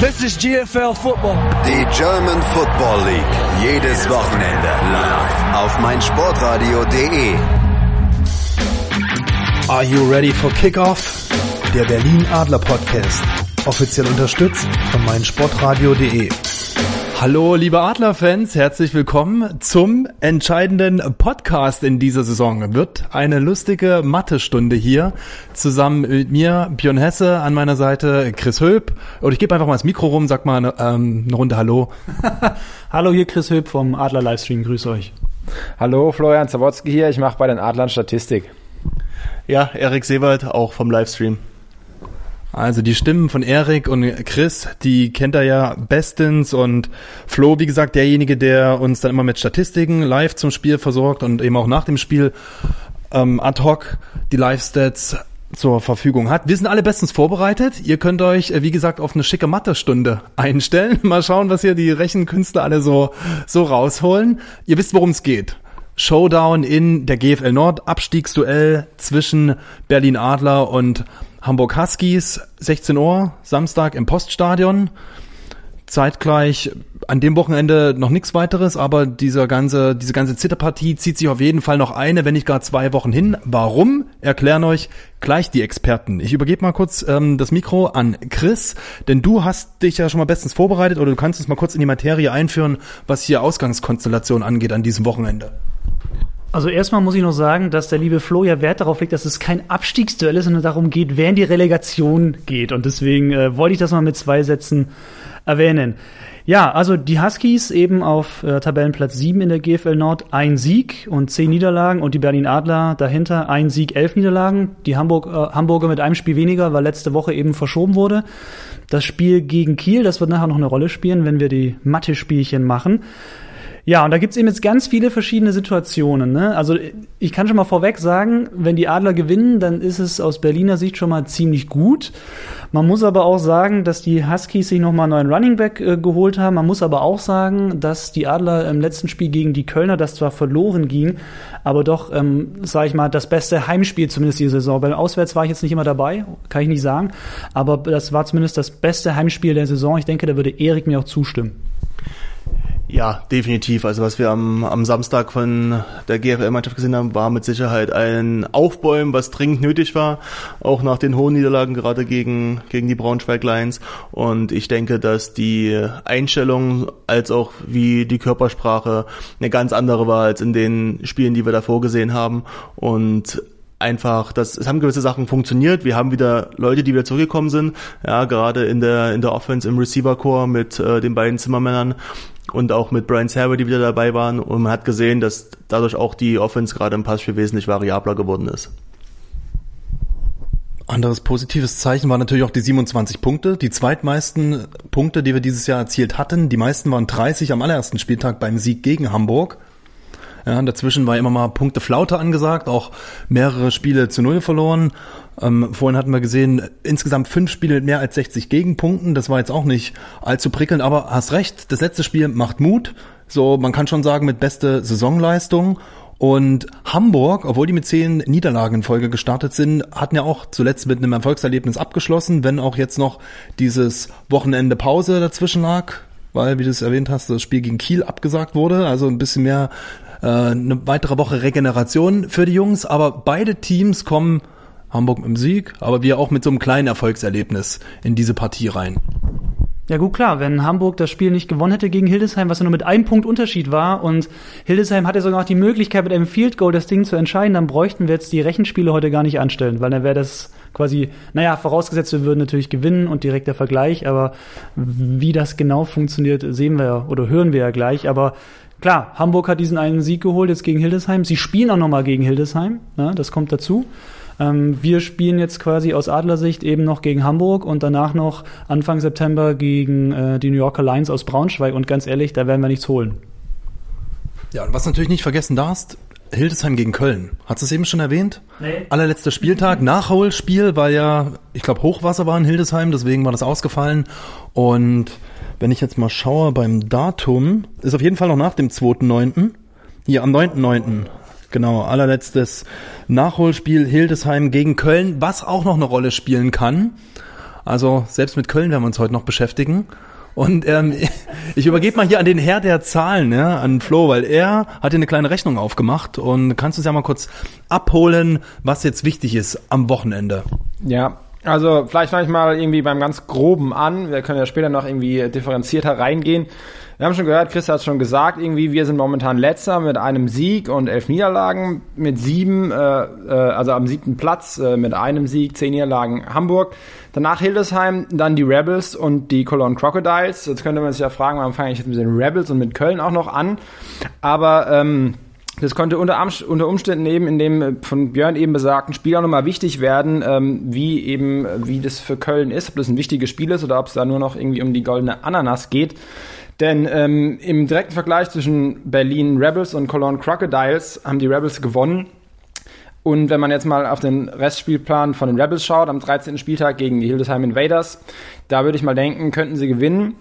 This is GFL Football. Die German Football League. Jedes Wochenende live auf meinsportradio.de. Are you ready for Kickoff? Der Berlin Adler Podcast. Offiziell unterstützt von meinsportradio.de. Hallo, liebe Adlerfans, herzlich willkommen zum entscheidenden Podcast in dieser Saison. Wird eine lustige Mathe-Stunde hier zusammen mit mir, Björn Hesse, an meiner Seite Chris Höp. Und ich gebe einfach mal das Mikro rum, sag mal ähm, eine Runde Hallo. Hallo, hier Chris Höp vom Adler Livestream, grüß euch. Hallo, Florian Zawodzki hier, ich mache bei den Adlern Statistik. Ja, Erik Sebert, auch vom Livestream. Also die Stimmen von Erik und Chris, die kennt er ja bestens und Flo, wie gesagt, derjenige, der uns dann immer mit Statistiken live zum Spiel versorgt und eben auch nach dem Spiel ähm, ad hoc die Live-Stats zur Verfügung hat. Wir sind alle bestens vorbereitet. Ihr könnt euch, äh, wie gesagt, auf eine schicke Mathe-Stunde einstellen. Mal schauen, was hier die Rechenkünstler alle so, so rausholen. Ihr wisst, worum es geht. Showdown in der GFL Nord, Abstiegsduell zwischen Berlin Adler und Hamburg Huskies, 16 Uhr, Samstag im Poststadion. Zeitgleich an dem Wochenende noch nichts weiteres, aber dieser ganze, diese ganze Zitterpartie zieht sich auf jeden Fall noch eine, wenn nicht gar zwei Wochen hin. Warum? Erklären euch gleich die Experten. Ich übergebe mal kurz ähm, das Mikro an Chris, denn du hast dich ja schon mal bestens vorbereitet oder du kannst uns mal kurz in die Materie einführen, was hier Ausgangskonstellation angeht an diesem Wochenende. Also erstmal muss ich noch sagen, dass der liebe Flo ja Wert darauf legt, dass es kein Abstiegsduell ist, sondern darum geht, wer in die Relegation geht. Und deswegen äh, wollte ich das mal mit zwei Sätzen erwähnen. Ja, also die Huskies eben auf äh, Tabellenplatz 7 in der GFL Nord, ein Sieg und zehn Niederlagen und die Berlin Adler dahinter ein Sieg, elf Niederlagen. Die Hamburg, äh, Hamburger mit einem Spiel weniger, weil letzte Woche eben verschoben wurde. Das Spiel gegen Kiel, das wird nachher noch eine Rolle spielen, wenn wir die Mathe-Spielchen machen. Ja, und da gibt's eben jetzt ganz viele verschiedene Situationen. Ne? Also ich kann schon mal vorweg sagen, wenn die Adler gewinnen, dann ist es aus Berliner Sicht schon mal ziemlich gut. Man muss aber auch sagen, dass die Huskies sich nochmal einen neuen Running Back äh, geholt haben. Man muss aber auch sagen, dass die Adler im letzten Spiel gegen die Kölner, das zwar verloren ging, aber doch, ähm, sage ich mal, das beste Heimspiel zumindest diese Saison. Beim Auswärts war ich jetzt nicht immer dabei, kann ich nicht sagen, aber das war zumindest das beste Heimspiel der Saison. Ich denke, da würde Erik mir auch zustimmen. Ja, definitiv. Also was wir am, am Samstag von der GFL-Mannschaft gesehen haben, war mit Sicherheit ein Aufbäumen, was dringend nötig war, auch nach den hohen Niederlagen gerade gegen, gegen die Braunschweig Lions. Und ich denke, dass die Einstellung als auch wie die Körpersprache eine ganz andere war als in den Spielen, die wir davor gesehen haben. Und einfach, das, es haben gewisse Sachen funktioniert. Wir haben wieder Leute, die wieder zurückgekommen sind. Ja, gerade in der, in der Offense im Receiver Core mit äh, den beiden Zimmermännern und auch mit Brian Server, die wieder dabei waren. Und man hat gesehen, dass dadurch auch die Offense gerade im Passspiel wesentlich variabler geworden ist. Anderes positives Zeichen waren natürlich auch die 27 Punkte, die zweitmeisten Punkte, die wir dieses Jahr erzielt hatten. Die meisten waren 30 am allerersten Spieltag beim Sieg gegen Hamburg. Ja, dazwischen war immer mal Punkte Flaute angesagt, auch mehrere Spiele zu Null verloren. Ähm, vorhin hatten wir gesehen, insgesamt fünf Spiele mit mehr als 60 Gegenpunkten. Das war jetzt auch nicht allzu prickelnd, aber hast recht, das letzte Spiel macht Mut. So, man kann schon sagen, mit beste Saisonleistung. Und Hamburg, obwohl die mit zehn Niederlagen in Folge gestartet sind, hatten ja auch zuletzt mit einem Erfolgserlebnis abgeschlossen, wenn auch jetzt noch dieses Wochenende Pause dazwischen lag, weil, wie du es erwähnt hast, das Spiel gegen Kiel abgesagt wurde. Also ein bisschen mehr eine weitere Woche Regeneration für die Jungs. Aber beide Teams kommen Hamburg mit dem Sieg, aber wir auch mit so einem kleinen Erfolgserlebnis in diese Partie rein. Ja gut, klar, wenn Hamburg das Spiel nicht gewonnen hätte gegen Hildesheim, was ja nur mit einem Punkt Unterschied war und Hildesheim hatte sogar noch die Möglichkeit mit einem Field Goal das Ding zu entscheiden, dann bräuchten wir jetzt die Rechenspiele heute gar nicht anstellen, weil dann wäre das quasi, naja, vorausgesetzt, wir würden natürlich gewinnen und direkt der Vergleich, aber wie das genau funktioniert, sehen wir oder hören wir ja gleich, aber klar, Hamburg hat diesen einen Sieg geholt jetzt gegen Hildesheim, sie spielen auch nochmal gegen Hildesheim, ja, das kommt dazu. Ähm, wir spielen jetzt quasi aus Adlersicht eben noch gegen Hamburg und danach noch Anfang September gegen äh, die New Yorker Lions aus Braunschweig. Und ganz ehrlich, da werden wir nichts holen. Ja, und was natürlich nicht vergessen darfst, Hildesheim gegen Köln. Hast du es eben schon erwähnt? Nee. Allerletzter Spieltag, Nachholspiel, weil ja, ich glaube, Hochwasser war in Hildesheim, deswegen war das ausgefallen. Und wenn ich jetzt mal schaue beim Datum, ist auf jeden Fall noch nach dem 2.9. Hier am 9.9. Genau, allerletztes Nachholspiel Hildesheim gegen Köln, was auch noch eine Rolle spielen kann. Also selbst mit Köln werden wir uns heute noch beschäftigen. Und ähm, ich übergebe mal hier an den Herr der Zahlen, ja, an Flo, weil er hat hier eine kleine Rechnung aufgemacht und kannst du es ja mal kurz abholen, was jetzt wichtig ist am Wochenende. Ja, also vielleicht fange ich mal irgendwie beim ganz Groben an. Wir können ja später noch irgendwie differenzierter reingehen. Wir haben schon gehört, Chris hat schon gesagt, irgendwie wir sind momentan letzter mit einem Sieg und elf Niederlagen, mit sieben, äh, äh, also am siebten Platz äh, mit einem Sieg, zehn Niederlagen Hamburg. Danach Hildesheim, dann die Rebels und die Cologne Crocodiles. Jetzt könnte man sich ja fragen, warum fange ich jetzt mit den Rebels und mit Köln auch noch an? Aber ähm, das konnte unter, unter Umständen eben in dem von Björn eben besagten Spiel auch nochmal wichtig werden, ähm, wie eben, wie das für Köln ist, ob das ein wichtiges Spiel ist oder ob es da nur noch irgendwie um die goldene Ananas geht. Denn ähm, im direkten Vergleich zwischen Berlin Rebels und Cologne Crocodiles haben die Rebels gewonnen. Und wenn man jetzt mal auf den Restspielplan von den Rebels schaut, am 13. Spieltag gegen die Hildesheim Invaders, da würde ich mal denken, könnten sie gewinnen.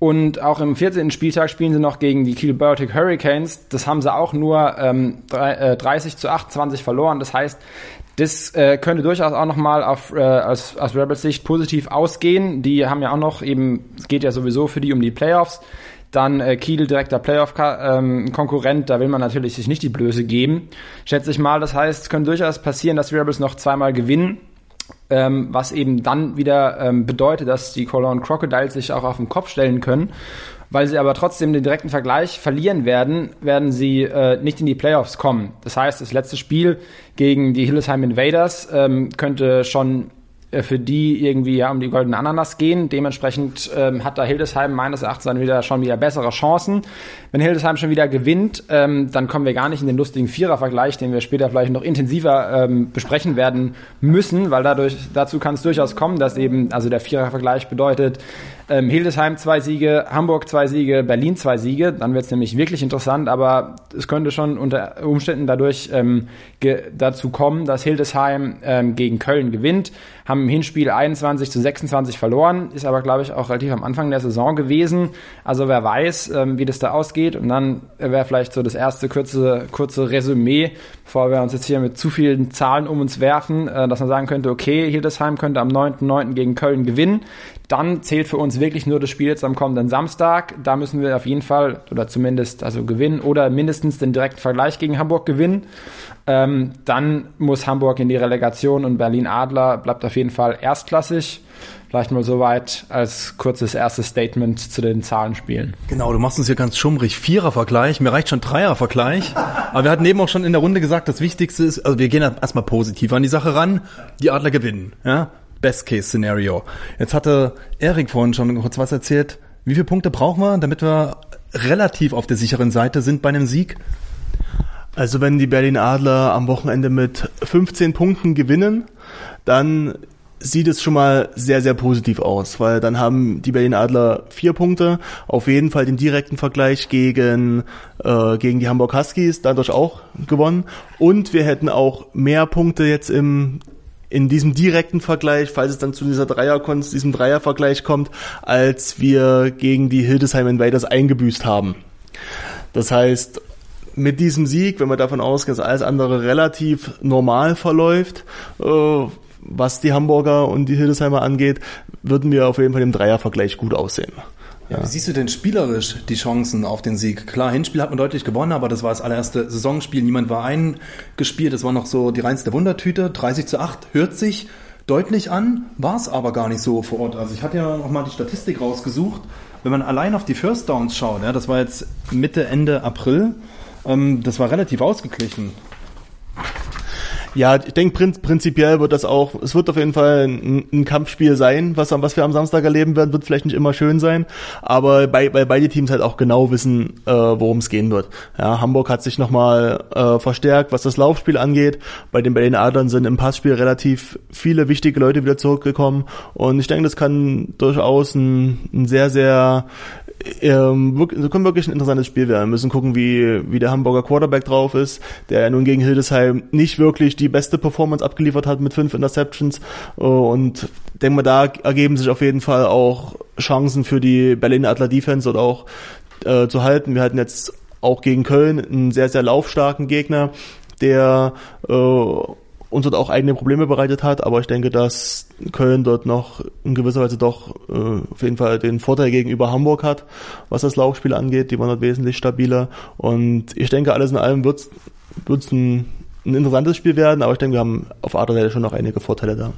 Und auch im 14. Spieltag spielen sie noch gegen die Kiel Baltic Hurricanes. Das haben sie auch nur ähm, 30 äh, zu 28 verloren. Das heißt, das äh, könnte durchaus auch nochmal auf, äh, aus, aus Rebels Sicht positiv ausgehen. Die haben ja auch noch eben, es geht ja sowieso für die um die Playoffs. Dann äh, Kiel direkter Playoff-Konkurrent, ähm, da will man natürlich sich nicht die Blöße geben. Schätze ich mal, das heißt, es könnte durchaus passieren, dass die Rebels noch zweimal gewinnen. Ähm, was eben dann wieder ähm, bedeutet, dass die Cologne Crocodiles sich auch auf den Kopf stellen können. Weil sie aber trotzdem den direkten Vergleich verlieren werden, werden sie äh, nicht in die Playoffs kommen. Das heißt, das letzte Spiel gegen die Hillesheim Invaders ähm, könnte schon für die irgendwie ja um die goldene Ananas gehen. Dementsprechend ähm, hat da Hildesheim meines Erachtens dann wieder schon wieder bessere Chancen. Wenn Hildesheim schon wieder gewinnt, ähm, dann kommen wir gar nicht in den lustigen Vierer-Vergleich, den wir später vielleicht noch intensiver ähm, besprechen werden müssen, weil dadurch dazu kann es durchaus kommen, dass eben also der Vierer-Vergleich bedeutet, ähm, Hildesheim zwei Siege, Hamburg zwei Siege, Berlin zwei Siege. Dann wird es nämlich wirklich interessant, aber es könnte schon unter Umständen dadurch ähm, dazu kommen, dass Hildesheim ähm, gegen Köln gewinnt. Haben im Hinspiel 21 zu 26 verloren, ist aber, glaube ich, auch relativ am Anfang der Saison gewesen. Also wer weiß, ähm, wie das da ausgeht. Und dann wäre vielleicht so das erste kurze, kurze Resümee, bevor wir uns jetzt hier mit zu vielen Zahlen um uns werfen, äh, dass man sagen könnte, okay, Hildesheim könnte am 9.9. gegen Köln gewinnen. Dann zählt für uns wirklich nur das Spiel jetzt am kommenden Samstag. Da müssen wir auf jeden Fall oder zumindest also gewinnen oder mindestens den direkten Vergleich gegen Hamburg gewinnen. Ähm, dann muss Hamburg in die Relegation und Berlin Adler bleibt auf jeden Fall erstklassig. Vielleicht mal soweit als kurzes erstes Statement zu den Zahlenspielen. Genau, du machst uns hier ganz schummrig. Vierer-Vergleich, mir reicht schon Dreier-Vergleich. Aber wir hatten eben auch schon in der Runde gesagt, das Wichtigste ist, also wir gehen erstmal positiv an die Sache ran, die Adler gewinnen. Ja? Best-Case-Szenario. Jetzt hatte Erik vorhin schon kurz was erzählt. Wie viele Punkte brauchen wir, damit wir relativ auf der sicheren Seite sind bei einem Sieg? Also wenn die Berlin Adler am Wochenende mit 15 Punkten gewinnen, dann sieht es schon mal sehr, sehr positiv aus, weil dann haben die Berlin Adler vier Punkte, auf jeden Fall den direkten Vergleich gegen, äh, gegen die Hamburg Huskies, dadurch auch gewonnen und wir hätten auch mehr Punkte jetzt im in diesem direkten Vergleich, falls es dann zu dieser Dreierkonst, diesem Dreiervergleich kommt, als wir gegen die Hildesheim Invaders eingebüßt haben. Das heißt, mit diesem Sieg, wenn wir davon ausgehen, dass alles andere relativ normal verläuft, äh, was die Hamburger und die Hildesheimer angeht, würden wir auf jeden Fall im Dreiervergleich gut aussehen. Ja. Wie siehst du denn spielerisch die Chancen auf den Sieg? Klar, Hinspiel hat man deutlich gewonnen, aber das war das allererste Saisonspiel. Niemand war eingespielt. Das war noch so die reinste Wundertüte. 30 zu 8 hört sich deutlich an, war es aber gar nicht so vor Ort. Also ich hatte ja noch mal die Statistik rausgesucht. Wenn man allein auf die First Downs schaut, ja, das war jetzt Mitte, Ende April, ähm, das war relativ ausgeglichen. Ja, ich denke prinzipiell wird das auch, es wird auf jeden Fall ein, ein, Kampfspiel sein, was, was wir am Samstag erleben werden, wird vielleicht nicht immer schön sein, aber bei, bei beide Teams halt auch genau wissen, äh, worum es gehen wird. Ja, Hamburg hat sich nochmal äh, verstärkt, was das Laufspiel angeht. Bei den Berlin Adlern sind im Passspiel relativ viele wichtige Leute wieder zurückgekommen und ich denke, das kann durchaus ein, ein sehr, sehr ähm, können wirklich ein interessantes Spiel werden. Wir müssen gucken, wie, wie der Hamburger Quarterback drauf ist, der nun gegen Hildesheim nicht wirklich die beste Performance abgeliefert hat mit fünf Interceptions. Und denke mal, da ergeben sich auf jeden Fall auch Chancen für die Berliner Adler Defense oder auch äh, zu halten. Wir hatten jetzt auch gegen Köln einen sehr, sehr laufstarken Gegner, der äh, uns dort auch eigene Probleme bereitet hat, aber ich denke, dass Köln dort noch in gewisser Weise doch äh, auf jeden Fall den Vorteil gegenüber Hamburg hat, was das Laufspiel angeht. Die waren dort wesentlich stabiler und ich denke, alles in allem wird es ein, ein interessantes Spiel werden, aber ich denke, wir haben auf Adler schon noch einige Vorteile da.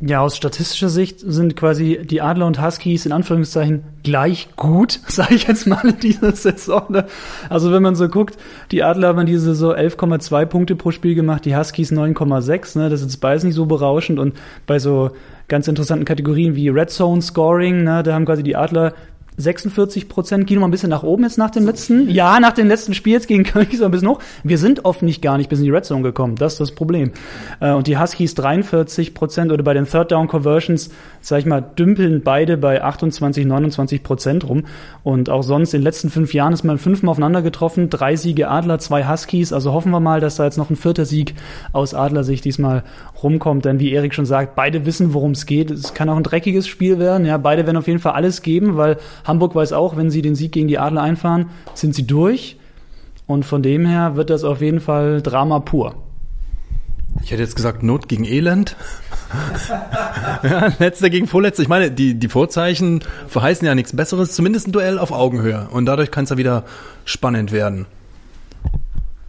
Ja, aus statistischer Sicht sind quasi die Adler und Huskies in Anführungszeichen gleich gut, sage ich jetzt mal in dieser Saison. Ne? Also wenn man so guckt, die Adler haben diese Saison 11,2 Punkte pro Spiel gemacht, die Huskies 9,6. Ne? Das ist beides nicht so berauschend und bei so ganz interessanten Kategorien wie Red Zone Scoring, ne, da haben quasi die Adler 46 Prozent, gehen wir mal ein bisschen nach oben jetzt nach dem letzten. Ja, nach den letzten Spiel jetzt gegen Köln so ein bisschen hoch. Wir sind oft nicht gar nicht bis in die Red Zone gekommen. Das ist das Problem. Äh, und die Huskies 43 Prozent oder bei den Third Down Conversions, sag ich mal, dümpeln beide bei 28, 29 Prozent rum. Und auch sonst in den letzten fünf Jahren ist man fünfmal aufeinander getroffen. Drei Siege Adler, zwei Huskies. Also hoffen wir mal, dass da jetzt noch ein vierter Sieg aus Adlersicht diesmal rumkommt. Denn wie Erik schon sagt, beide wissen, worum es geht. Es kann auch ein dreckiges Spiel werden. Ja, beide werden auf jeden Fall alles geben, weil Hamburg weiß auch, wenn sie den Sieg gegen die Adler einfahren, sind sie durch. Und von dem her wird das auf jeden Fall Drama pur. Ich hätte jetzt gesagt Not gegen Elend. ja, letzter gegen Vorletzter. Ich meine, die, die Vorzeichen verheißen ja nichts Besseres. Zumindest ein Duell auf Augenhöhe. Und dadurch kann es ja wieder spannend werden.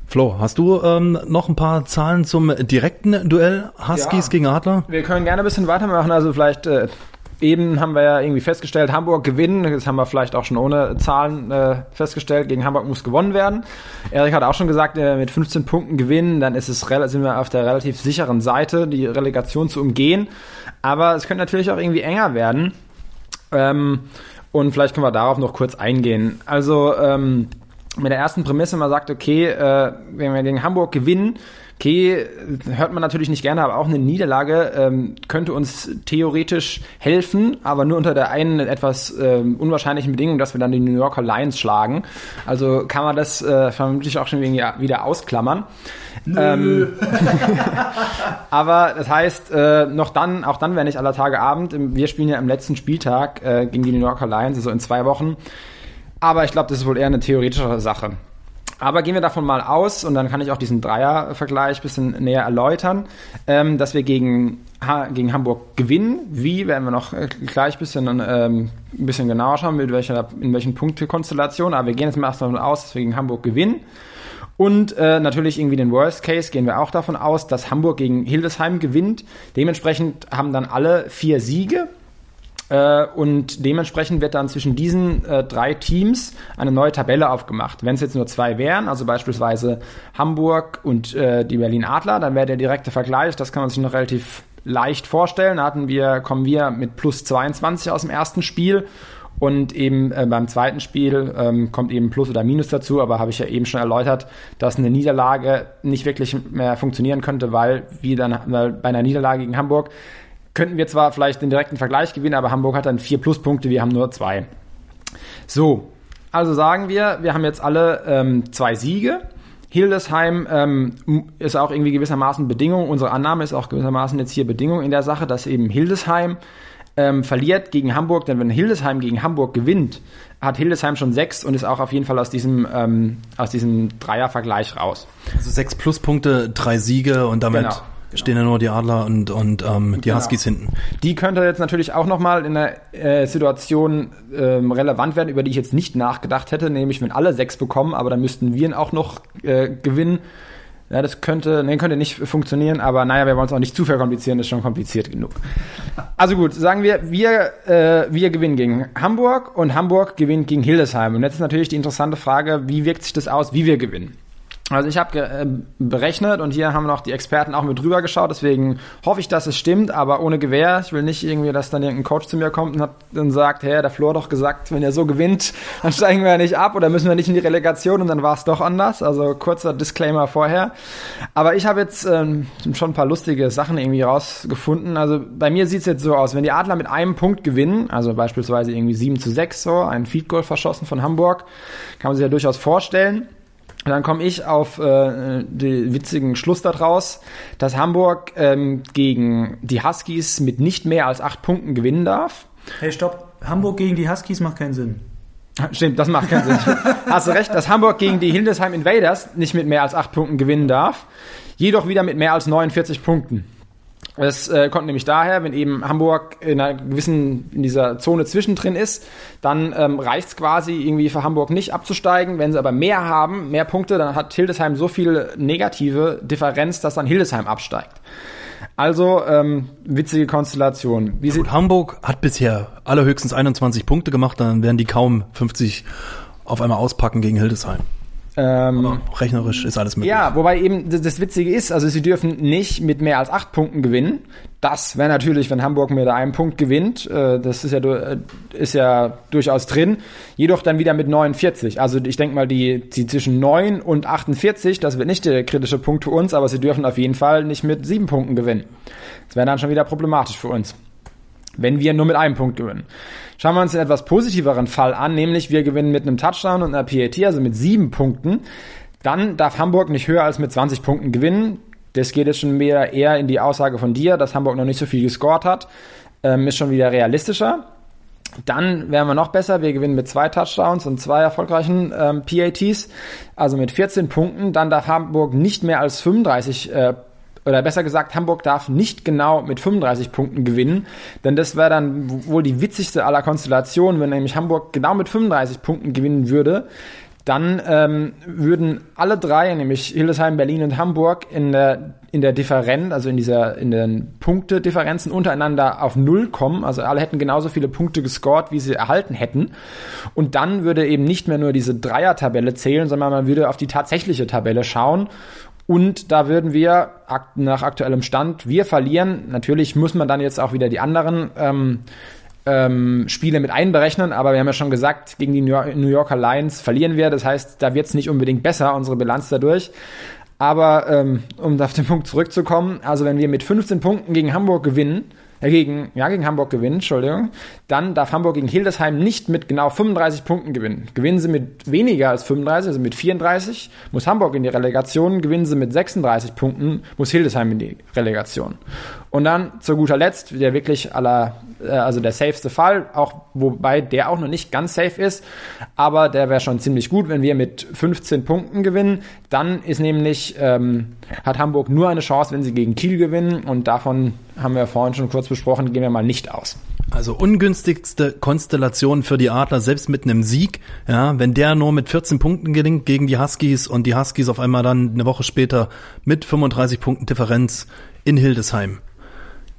Flo, hast du ähm, noch ein paar Zahlen zum direkten Duell Huskies ja, gegen Adler? Wir können gerne ein bisschen weitermachen. Also vielleicht äh, Eben haben wir ja irgendwie festgestellt, Hamburg gewinnen. Das haben wir vielleicht auch schon ohne Zahlen äh, festgestellt. Gegen Hamburg muss gewonnen werden. Erik hat auch schon gesagt, äh, mit 15 Punkten gewinnen, dann ist es sind wir auf der relativ sicheren Seite, die Relegation zu umgehen. Aber es könnte natürlich auch irgendwie enger werden. Ähm, und vielleicht können wir darauf noch kurz eingehen. Also ähm, mit der ersten Prämisse, man sagt, okay, äh, wenn wir gegen Hamburg gewinnen, Okay, hört man natürlich nicht gerne, aber auch eine Niederlage ähm, könnte uns theoretisch helfen, aber nur unter der einen etwas ähm, unwahrscheinlichen Bedingung, dass wir dann die New Yorker Lions schlagen. Also kann man das äh, vermutlich auch schon wieder ausklammern. Ähm, aber das heißt, äh, noch dann, auch dann wäre nicht aller Tage Abend. Wir spielen ja am letzten Spieltag äh, gegen die New Yorker Lions, also in zwei Wochen. Aber ich glaube, das ist wohl eher eine theoretische Sache. Aber gehen wir davon mal aus, und dann kann ich auch diesen Dreier-Vergleich ein bisschen näher erläutern, ähm, dass wir gegen, ha gegen Hamburg gewinnen. Wie, werden wir noch äh, gleich ein bisschen, ähm, ein bisschen genauer schauen, mit welcher, in welchen Punktekonstellationen. Aber wir gehen jetzt mal erst davon aus, dass wir gegen Hamburg gewinnen. Und äh, natürlich irgendwie den Worst Case gehen wir auch davon aus, dass Hamburg gegen Hildesheim gewinnt. Dementsprechend haben dann alle vier Siege und dementsprechend wird dann zwischen diesen äh, drei Teams eine neue Tabelle aufgemacht. Wenn es jetzt nur zwei wären, also beispielsweise Hamburg und äh, die Berlin Adler, dann wäre der direkte Vergleich, das kann man sich noch relativ leicht vorstellen. Da hatten wir, kommen wir mit plus 22 aus dem ersten Spiel und eben äh, beim zweiten Spiel ähm, kommt eben Plus oder Minus dazu, aber habe ich ja eben schon erläutert, dass eine Niederlage nicht wirklich mehr funktionieren könnte, weil wie dann bei einer Niederlage gegen Hamburg könnten wir zwar vielleicht den direkten Vergleich gewinnen, aber Hamburg hat dann vier Pluspunkte, wir haben nur zwei. So, also sagen wir, wir haben jetzt alle ähm, zwei Siege. Hildesheim ähm, ist auch irgendwie gewissermaßen Bedingung, unsere Annahme ist auch gewissermaßen jetzt hier Bedingung in der Sache, dass eben Hildesheim ähm, verliert gegen Hamburg, denn wenn Hildesheim gegen Hamburg gewinnt, hat Hildesheim schon sechs und ist auch auf jeden Fall aus diesem, ähm, aus diesem Dreiervergleich raus. Also sechs Pluspunkte, drei Siege und damit genau. Genau. Stehen ja nur die Adler und, und ähm, die genau. Huskies hinten. Die könnte jetzt natürlich auch nochmal in der äh, Situation ähm, relevant werden, über die ich jetzt nicht nachgedacht hätte, nämlich wenn alle sechs bekommen, aber dann müssten wir ihn auch noch äh, gewinnen. Ja, das könnte, nee, könnte nicht funktionieren, aber naja, wir wollen es auch nicht zu verkomplizieren, ist schon kompliziert genug. Also gut, sagen wir, wir, äh, wir gewinnen gegen Hamburg und Hamburg gewinnt gegen Hildesheim. Und jetzt ist natürlich die interessante Frage, wie wirkt sich das aus, wie wir gewinnen? Also ich habe äh, berechnet und hier haben noch die Experten auch mit drüber geschaut, deswegen hoffe ich, dass es stimmt, aber ohne Gewehr. Ich will nicht irgendwie, dass dann irgendein Coach zu mir kommt und, hat, und sagt, hey, der Flor doch gesagt, wenn er so gewinnt, dann steigen wir ja nicht ab oder müssen wir nicht in die Relegation und dann war es doch anders. Also kurzer Disclaimer vorher. Aber ich habe jetzt ähm, schon ein paar lustige Sachen irgendwie rausgefunden. Also bei mir sieht es jetzt so aus, wenn die Adler mit einem Punkt gewinnen, also beispielsweise irgendwie 7 zu 6 so, ein Feed Goal verschossen von Hamburg, kann man sich ja durchaus vorstellen und dann komme ich auf äh, den witzigen Schluss daraus, dass Hamburg ähm, gegen die Huskies mit nicht mehr als acht Punkten gewinnen darf. Hey, stopp. Hamburg gegen die Huskies macht keinen Sinn. Stimmt, das macht keinen Sinn. Hast du recht, dass Hamburg gegen die Hildesheim Invaders nicht mit mehr als acht Punkten gewinnen darf, jedoch wieder mit mehr als 49 Punkten. Es äh, kommt nämlich daher, wenn eben Hamburg in einer gewissen, in dieser Zone zwischendrin ist, dann ähm, reicht es quasi irgendwie für Hamburg nicht abzusteigen. Wenn sie aber mehr haben, mehr Punkte, dann hat Hildesheim so viel negative Differenz, dass dann Hildesheim absteigt. Also ähm, witzige Konstellation. Wie Gut, Hamburg hat bisher allerhöchstens 21 Punkte gemacht, dann werden die kaum 50 auf einmal auspacken gegen Hildesheim. Ähm, Rechnerisch ist alles möglich. Ja, wobei eben das, das Witzige ist, also sie dürfen nicht mit mehr als acht Punkten gewinnen. Das wäre natürlich, wenn Hamburg mit einem Punkt gewinnt, äh, das ist ja, äh, ist ja durchaus drin. Jedoch dann wieder mit 49. Also ich denke mal, die, die zwischen 9 und 48, das wird nicht der kritische Punkt für uns, aber sie dürfen auf jeden Fall nicht mit sieben Punkten gewinnen. Das wäre dann schon wieder problematisch für uns wenn wir nur mit einem Punkt gewinnen. Schauen wir uns einen etwas positiveren Fall an, nämlich wir gewinnen mit einem Touchdown und einer PAT, also mit sieben Punkten. Dann darf Hamburg nicht höher als mit 20 Punkten gewinnen. Das geht jetzt schon mehr eher in die Aussage von dir, dass Hamburg noch nicht so viel gescored hat. Ähm, ist schon wieder realistischer. Dann wären wir noch besser. Wir gewinnen mit zwei Touchdowns und zwei erfolgreichen ähm, PATs, also mit 14 Punkten. Dann darf Hamburg nicht mehr als 35 äh, oder besser gesagt, Hamburg darf nicht genau mit 35 Punkten gewinnen, denn das wäre dann wohl die witzigste aller Konstellationen, wenn nämlich Hamburg genau mit 35 Punkten gewinnen würde. Dann ähm, würden alle drei, nämlich Hildesheim, Berlin und Hamburg, in der, in der Differenz, also in dieser, in den Punktedifferenzen untereinander auf Null kommen. Also alle hätten genauso viele Punkte gescored, wie sie erhalten hätten. Und dann würde eben nicht mehr nur diese Dreier-Tabelle zählen, sondern man würde auf die tatsächliche Tabelle schauen. Und da würden wir nach aktuellem Stand, wir verlieren. Natürlich muss man dann jetzt auch wieder die anderen ähm, ähm, Spiele mit einberechnen, aber wir haben ja schon gesagt, gegen die New Yorker Lions verlieren wir. Das heißt, da wird es nicht unbedingt besser, unsere Bilanz dadurch. Aber ähm, um auf den Punkt zurückzukommen, also wenn wir mit 15 Punkten gegen Hamburg gewinnen, äh, gegen, ja, gegen Hamburg gewinnen, Entschuldigung, dann darf Hamburg gegen Hildesheim nicht mit genau 35 Punkten gewinnen. Gewinnen sie mit weniger als 35, also mit 34, muss Hamburg in die Relegation, gewinnen sie mit 36 Punkten, muss Hildesheim in die Relegation. Und dann zu guter Letzt, der wirklich aller, äh, also der safeste Fall, auch wobei der auch noch nicht ganz safe ist, aber der wäre schon ziemlich gut, wenn wir mit 15 Punkten gewinnen. Dann ist nämlich, ähm, hat Hamburg nur eine Chance, wenn sie gegen Kiel gewinnen und davon haben wir vorhin schon kurz besprochen, gehen wir mal nicht aus. Also ungünstigste Konstellation für die Adler, selbst mit einem Sieg, ja, wenn der nur mit 14 Punkten gelingt gegen die Huskies und die Huskies auf einmal dann eine Woche später mit 35 Punkten Differenz in Hildesheim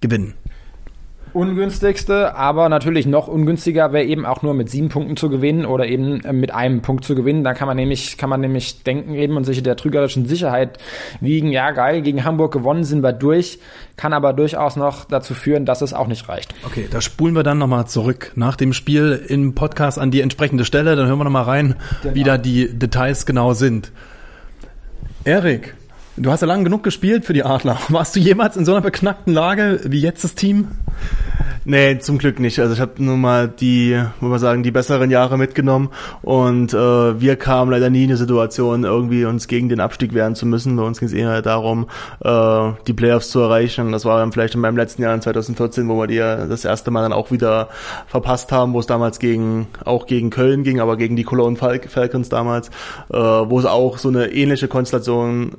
gewinnen. ungünstigste, aber natürlich noch ungünstiger wäre eben auch nur mit sieben Punkten zu gewinnen oder eben äh, mit einem Punkt zu gewinnen. Da kann man nämlich, kann man nämlich denken eben und sich der trügerischen Sicherheit wiegen, ja geil, gegen Hamburg gewonnen sind wir durch, kann aber durchaus noch dazu führen, dass es auch nicht reicht. Okay, da spulen wir dann nochmal zurück nach dem Spiel im Podcast an die entsprechende Stelle, dann hören wir nochmal rein, wie da die Details genau sind. Erik, du hast ja lang genug gespielt für die Adler. Warst du jemals in so einer beknackten Lage wie jetzt das Team? Nee, zum Glück nicht. Also ich habe nur mal die, muss man sagen, die besseren Jahre mitgenommen und äh, wir kamen leider nie in die Situation, irgendwie uns gegen den Abstieg wehren zu müssen. Bei uns ging es eher darum, äh, die Playoffs zu erreichen. Das war dann vielleicht in meinem letzten Jahr in 2014, wo wir die das erste Mal dann auch wieder verpasst haben, wo es damals gegen auch gegen Köln ging, aber gegen die Cologne Fal Falcons damals, äh, wo es auch so eine ähnliche Konstellation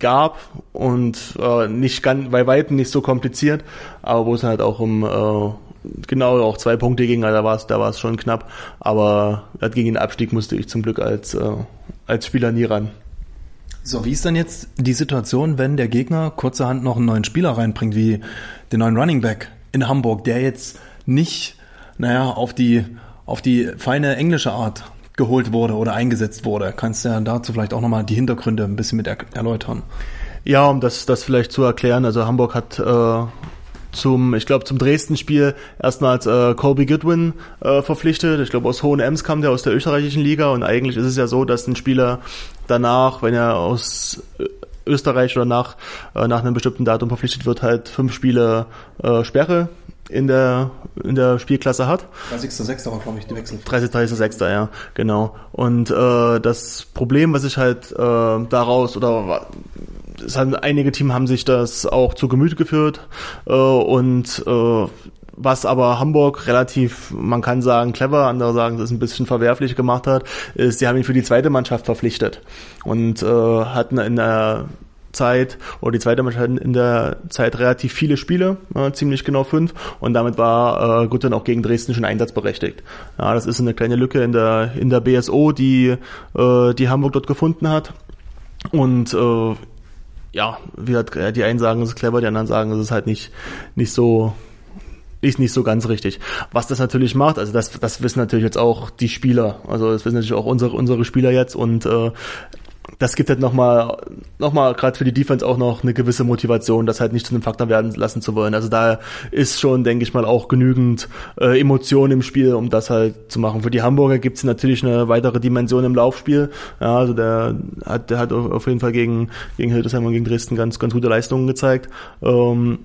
gab und äh, nicht ganz bei weitem nicht so kompliziert, aber wo es halt auch um äh, genau auch zwei Punkte ging, also da war es da war es schon knapp, aber gegen den Abstieg musste ich zum Glück als äh, als Spieler nie ran. So, wie ist denn jetzt die Situation, wenn der Gegner kurzerhand noch einen neuen Spieler reinbringt, wie den neuen Running Back in Hamburg, der jetzt nicht, naja, auf die, auf die feine englische Art geholt wurde oder eingesetzt wurde? Kannst du ja dazu vielleicht auch nochmal die Hintergründe ein bisschen mit er erläutern? Ja, um das das vielleicht zu erklären, also Hamburg hat äh, zum, ich glaube, zum Dresden-Spiel erstmals äh, Colby Goodwin äh, verpflichtet. Ich glaube, aus Hohenems kam der aus der österreichischen Liga und eigentlich ist es ja so, dass ein Spieler danach, wenn er aus Österreich oder nach, äh, nach einem bestimmten Datum verpflichtet wird, halt fünf Spiele äh, Sperre in der, in der Spielklasse hat. 30.06. war, glaube ich, die Wechsel. 30. 30. ja, genau. Und äh, das Problem, was ich halt äh, daraus oder es haben, einige Teams haben sich das auch zu Gemüte geführt äh, und äh, was aber Hamburg relativ, man kann sagen, clever, andere sagen, das ist ein bisschen verwerflich gemacht hat, ist, sie haben ihn für die zweite Mannschaft verpflichtet und äh, hatten in der Zeit oder die zweite Mannschaft in der Zeit relativ viele Spiele, äh, ziemlich genau fünf und damit war äh, Gutmann auch gegen Dresden schon einsatzberechtigt. Ja, das ist eine kleine Lücke in der in der BSO, die äh, die Hamburg dort gefunden hat und äh, ja, wie hat, die einen sagen, es ist clever, die anderen sagen, es ist halt nicht nicht so ist nicht so ganz richtig. Was das natürlich macht, also das, das wissen natürlich jetzt auch die Spieler, also das wissen natürlich auch unsere, unsere Spieler jetzt und äh, das gibt halt nochmal, noch mal gerade für die Defense auch noch eine gewisse Motivation, das halt nicht zu einem Faktor werden lassen zu wollen. Also da ist schon, denke ich mal, auch genügend äh, Emotion im Spiel, um das halt zu machen. Für die Hamburger gibt es natürlich eine weitere Dimension im Laufspiel. Ja, also der hat, der hat auf jeden Fall gegen, gegen Hildesheim und gegen Dresden ganz, ganz gute Leistungen gezeigt. Ähm,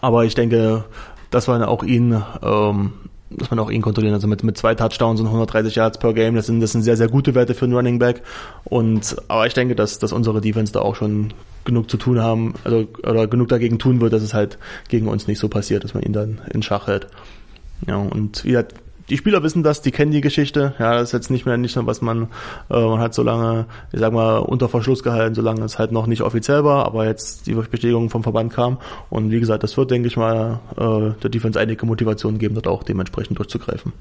aber ich denke, dass man auch ihn ähm, dass man auch ihn kontrollieren. Also mit, mit zwei Touchdowns und 130 Yards per Game, das sind, das sind sehr, sehr gute Werte für einen Running Back. Und, aber ich denke, dass, dass unsere Defense da auch schon genug zu tun haben, also, oder genug dagegen tun wird, dass es halt gegen uns nicht so passiert, dass man ihn dann in Schach hält. Ja, und wie gesagt, die Spieler wissen das, die kennen die Geschichte. Ja, das ist jetzt nicht mehr nicht nur, was man, äh, man hat so lange, ich sag mal, unter Verschluss gehalten, solange es halt noch nicht offiziell war, aber jetzt die Bestätigung vom Verband kam. Und wie gesagt, das wird, denke ich mal, äh, der Defense einige Motivation geben, dort auch dementsprechend durchzugreifen.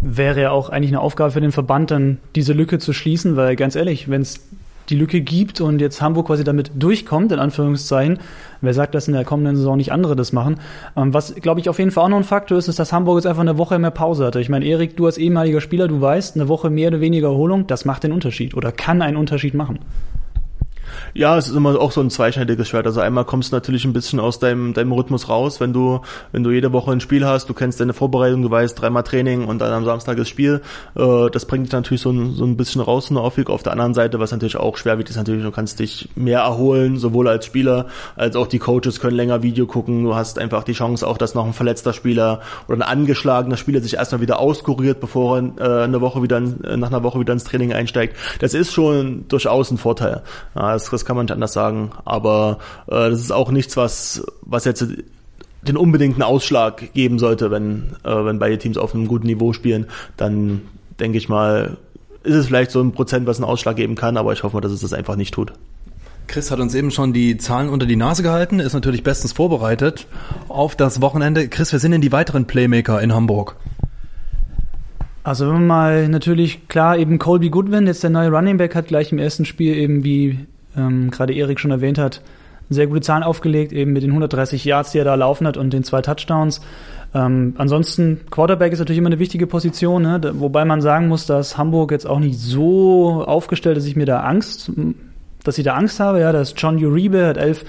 Wäre ja auch eigentlich eine Aufgabe für den Verband, dann diese Lücke zu schließen, weil ganz ehrlich, wenn es die Lücke gibt und jetzt Hamburg quasi damit durchkommt, in Anführungszeichen, Wer sagt, dass in der kommenden Saison nicht andere das machen? Ähm, was, glaube ich, auf jeden Fall auch noch ein Faktor ist, ist, dass Hamburg jetzt einfach eine Woche mehr Pause hatte. Ich meine, Erik, du als ehemaliger Spieler, du weißt, eine Woche mehr oder weniger Erholung, das macht den Unterschied oder kann einen Unterschied machen. Ja, es ist immer auch so ein zweischneidiges Schwert. Also einmal kommst du natürlich ein bisschen aus deinem, deinem Rhythmus raus, wenn du, wenn du jede Woche ein Spiel hast, du kennst deine Vorbereitung, du weißt dreimal Training und dann am Samstag das Spiel. Äh, das bringt dich natürlich so ein, so ein bisschen raus in der Aufweg. Auf der anderen Seite, was natürlich auch schwer wird, ist natürlich, du kannst dich mehr erholen, sowohl als Spieler, als auch die Coaches können länger Video gucken. Du hast einfach die Chance auch, dass noch ein verletzter Spieler oder ein angeschlagener Spieler sich erstmal wieder auskuriert, bevor er äh, eine Woche wieder, nach einer Woche wieder ins Training einsteigt. Das ist schon durchaus ein Vorteil. Ja, das, das kann man nicht anders sagen. Aber äh, das ist auch nichts, was, was jetzt den unbedingten Ausschlag geben sollte, wenn, äh, wenn beide Teams auf einem guten Niveau spielen, dann denke ich mal, ist es vielleicht so ein Prozent, was einen Ausschlag geben kann, aber ich hoffe mal, dass es das einfach nicht tut. Chris hat uns eben schon die Zahlen unter die Nase gehalten, ist natürlich bestens vorbereitet auf das Wochenende. Chris, wer sind denn die weiteren Playmaker in Hamburg? Also wenn man mal natürlich klar eben Colby Goodwin, jetzt der neue Running Back, hat gleich im ersten Spiel eben wie ähm, gerade Erik schon erwähnt hat, sehr gute Zahlen aufgelegt, eben mit den 130 Yards, die er da laufen hat und den zwei Touchdowns. Ähm, ansonsten, Quarterback ist natürlich immer eine wichtige Position, ne? wobei man sagen muss, dass Hamburg jetzt auch nicht so aufgestellt ist, dass ich mir da Angst, dass ich da Angst habe. Ja, da ist John Uribe, hat elf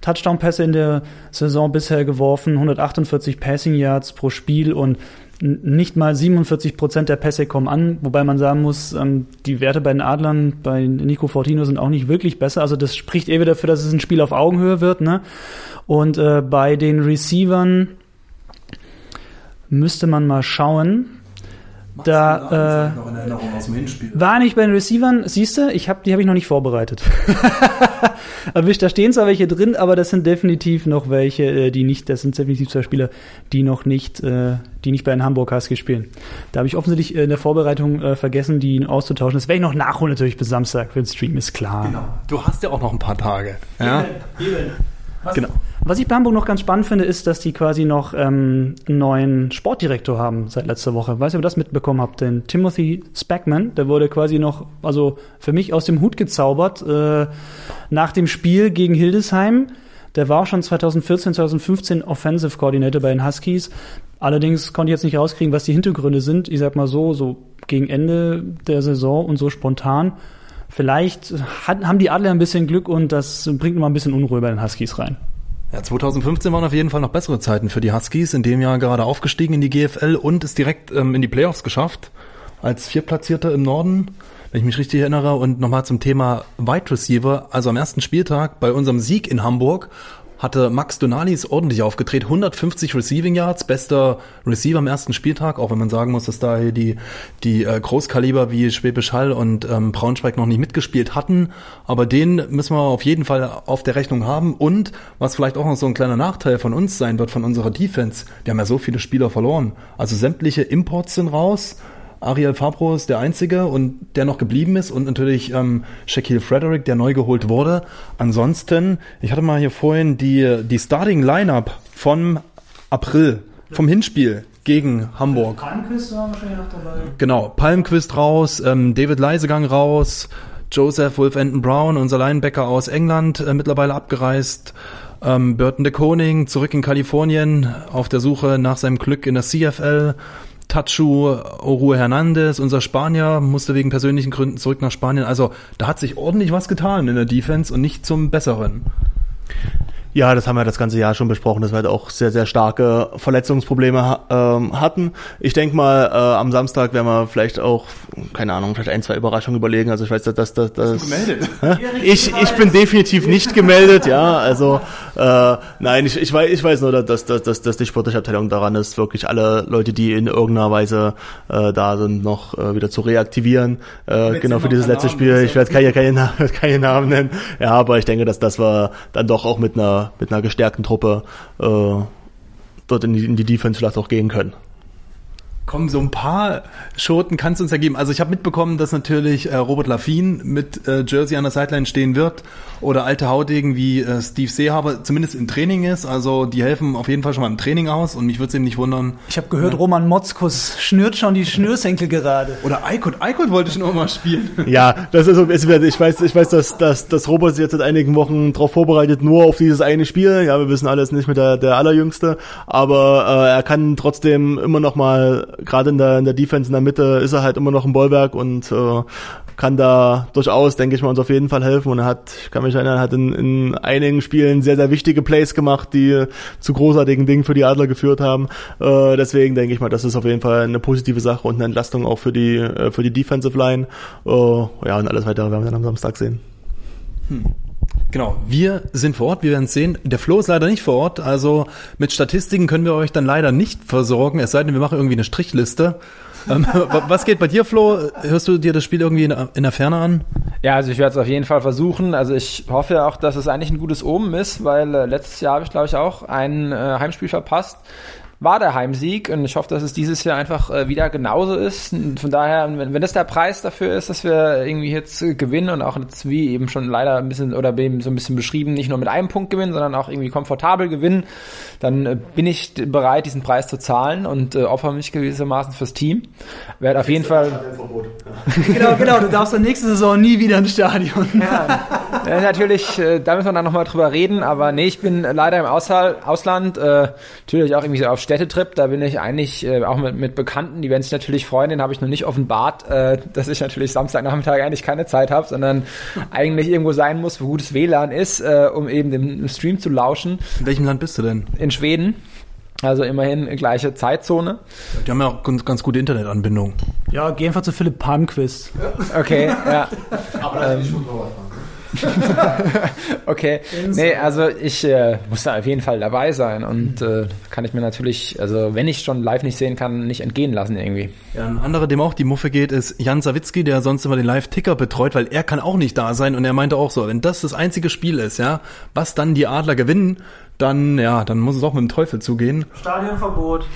Touchdown-Pässe in der Saison bisher geworfen, 148 Passing Yards pro Spiel und nicht mal 47 Prozent der Pässe kommen an, wobei man sagen muss, ähm, die Werte bei den Adlern, bei Nico Fortino sind auch nicht wirklich besser. Also das spricht eher dafür, dass es ein Spiel auf Augenhöhe wird. Ne? Und äh, bei den Receivern müsste man mal schauen. Da äh, war nicht bei den Receivern, siehst du, ich hab, die habe ich noch nicht vorbereitet. Erwischt, da stehen zwar welche drin, aber das sind definitiv noch welche, äh, die nicht, das sind definitiv zwei Spieler, die noch nicht, äh, die nicht bei den Hamburg Huskies spielen. Da habe ich offensichtlich in der Vorbereitung äh, vergessen, die auszutauschen. Das werde ich noch nachholen natürlich bis Samstag, wenn Stream ist klar. Genau. Du hast ja auch noch ein paar Tage. Ja? Eben, eben. Genau. Was ich bei Hamburg noch ganz spannend finde, ist, dass die quasi noch ähm, einen neuen Sportdirektor haben seit letzter Woche. Weiß nicht, ob ihr das mitbekommen habt. Den Timothy Speckman, der wurde quasi noch, also für mich aus dem Hut gezaubert äh, nach dem Spiel gegen Hildesheim. Der war schon 2014, 2015 Offensive Coordinator bei den Huskies. Allerdings konnte ich jetzt nicht rauskriegen, was die Hintergründe sind. Ich sag mal so, so gegen Ende der Saison und so spontan vielleicht hat, haben die Adler ein bisschen Glück und das bringt mal ein bisschen Unruhe bei den Huskies rein. Ja, 2015 waren auf jeden Fall noch bessere Zeiten für die Huskies, in dem Jahr gerade aufgestiegen in die GFL und es direkt ähm, in die Playoffs geschafft, als Viertplatzierter im Norden, wenn ich mich richtig erinnere. Und nochmal zum Thema Wide Receiver, also am ersten Spieltag bei unserem Sieg in Hamburg hatte Max Donalis ordentlich aufgedreht. 150 Receiving Yards, bester Receiver am ersten Spieltag, auch wenn man sagen muss, dass da die, die äh, Großkaliber wie Schwäbisch Hall und ähm, Braunschweig noch nicht mitgespielt hatten. Aber den müssen wir auf jeden Fall auf der Rechnung haben. Und was vielleicht auch noch so ein kleiner Nachteil von uns sein wird, von unserer Defense, wir haben ja so viele Spieler verloren. Also sämtliche Imports sind raus. Ariel Fabro ist der Einzige und der noch geblieben ist und natürlich ähm, Shaquille Frederick, der neu geholt wurde. Ansonsten, ich hatte mal hier vorhin die, die Starting Lineup vom April, vom Hinspiel gegen Hamburg. Palmquist war wahrscheinlich noch dabei. Genau, Palmquist raus, ähm, David Leisegang raus, Joseph Wolfenden Brown, unser Linebacker aus England, äh, mittlerweile abgereist. Ähm, Burton de Koning zurück in Kalifornien auf der Suche nach seinem Glück in der CFL. Tachu Orue Hernandez, unser Spanier, musste wegen persönlichen Gründen zurück nach Spanien. Also da hat sich ordentlich was getan in der Defense und nicht zum Besseren. Ja, das haben wir das ganze Jahr schon besprochen, dass wir halt auch sehr, sehr starke Verletzungsprobleme ähm, hatten. Ich denke mal, äh, am Samstag werden wir vielleicht auch, keine Ahnung, vielleicht ein, zwei Überraschungen überlegen. Also ich weiß, dass das... das, das Gemeldet. ich, ich bin definitiv nicht gemeldet, ja. Also äh, nein, ich, ich, weiß, ich weiß nur, dass, dass, dass, dass die sportliche Abteilung daran ist, wirklich alle Leute, die in irgendeiner Weise äh, da sind, noch äh, wieder zu reaktivieren. Äh, genau für dieses letzte Spiel. Ich werde keine, keine, keine Namen nennen. Ja, aber ich denke, dass das wir dann doch auch mit einer mit einer gestärkten Truppe äh, dort in die, in die Defense vielleicht auch gehen können. Komm, so ein paar Schoten kannst du uns ergeben. Also ich habe mitbekommen, dass natürlich äh, Robert Laffin mit äh, Jersey an der Sideline stehen wird oder alte Haudegen wie äh, Steve Seehaber zumindest im Training ist. Also die helfen auf jeden Fall schon mal im Training aus und mich würde es eben nicht wundern. Ich habe gehört, ja. Roman Motzkus schnürt schon die Schnürsenkel gerade. Oder Eikut. Eikut wollte schon auch mal spielen. Ja, das ist, ich weiß, ich weiß, dass, dass, dass Robert sich jetzt seit einigen Wochen darauf vorbereitet, nur auf dieses eine Spiel. Ja, wir wissen alles nicht mit der, der allerjüngste, aber äh, er kann trotzdem immer noch mal gerade in der, in der Defense in der Mitte ist er halt immer noch ein Bollwerk und äh, kann da durchaus, denke ich mal, uns auf jeden Fall helfen. Und er hat, ich kann mich erinnern, hat in, in einigen Spielen sehr, sehr wichtige Plays gemacht, die zu großartigen Dingen für die Adler geführt haben. Äh, deswegen denke ich mal, das ist auf jeden Fall eine positive Sache und eine Entlastung auch für die, äh, für die Defensive Line. Äh, ja, und alles weitere werden wir dann am Samstag sehen. Hm. Genau, wir sind vor Ort, wir werden es sehen. Der Flo ist leider nicht vor Ort, also mit Statistiken können wir euch dann leider nicht versorgen, es sei denn, wir machen irgendwie eine Strichliste. Ähm, was geht bei dir, Flo? Hörst du dir das Spiel irgendwie in, der Ferne an? Ja, also ich werde es auf jeden Fall versuchen. Also ich hoffe auch, dass es eigentlich ein gutes Omen ist, weil äh, letztes Jahr habe ich, glaube ich, auch ein äh, Heimspiel verpasst war der Heimsieg und ich hoffe, dass es dieses Jahr einfach äh, wieder genauso ist. Von daher, wenn, wenn das der Preis dafür ist, dass wir irgendwie jetzt äh, gewinnen und auch jetzt wie eben schon leider ein bisschen oder eben so ein bisschen beschrieben, nicht nur mit einem Punkt gewinnen, sondern auch irgendwie komfortabel gewinnen, dann äh, bin ich bereit, diesen Preis zu zahlen und äh, opfer mich gewissermaßen fürs Team. Werde auf jeden Fall. genau, genau, du darfst in der nächsten Saison nie wieder ins Stadion. ja, natürlich, da müssen wir dann nochmal drüber reden, aber nee, ich bin leider im Ausland, äh, natürlich auch irgendwie so auf Städtetrip, da bin ich eigentlich äh, auch mit, mit Bekannten, die werden sich natürlich freuen, den habe ich noch nicht offenbart, äh, dass ich natürlich Samstagnachmittag eigentlich keine Zeit habe, sondern eigentlich irgendwo sein muss, wo gutes WLAN ist, äh, um eben dem Stream zu lauschen. In welchem Land bist du denn? In Schweden. Also immerhin gleiche Zeitzone. Die haben ja auch ganz, ganz gute Internetanbindung. Ja, geh einfach zu Philipp Palmquist. Okay, ja. Aber ähm, okay. Nee, also ich äh, muss da auf jeden Fall dabei sein und äh, kann ich mir natürlich, also wenn ich schon live nicht sehen kann, nicht entgehen lassen irgendwie. Ja, ein anderer, dem auch die Muffe geht, ist Jan Sawicki, der sonst immer den Live-Ticker betreut, weil er kann auch nicht da sein und er meinte auch so, wenn das das einzige Spiel ist, ja, was dann die Adler gewinnen, dann, ja, dann muss es auch mit dem Teufel zugehen. Stadionverbot.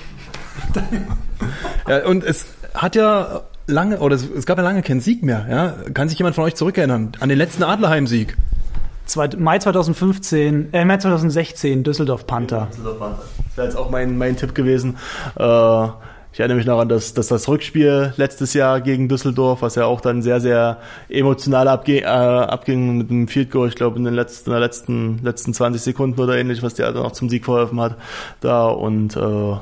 ja, und es hat ja lange, oder es, es, gab ja lange keinen Sieg mehr. Ja? Kann sich jemand von euch zurückerinnern an den letzten Adlerheim-Sieg? Mai 2015, äh, Mai 2016, Düsseldorf Panther. Düsseldorf Panther. Das wäre jetzt auch mein, mein Tipp gewesen. Äh, ich erinnere mich noch an das, das, das Rückspiel letztes Jahr gegen Düsseldorf, was ja auch dann sehr, sehr emotional abge, äh, abging mit dem Field Goal, ich glaube in den letzten, in der letzten, letzten 20 Sekunden oder ähnlich, was die Adler noch zum Sieg verholfen hat. Da und äh,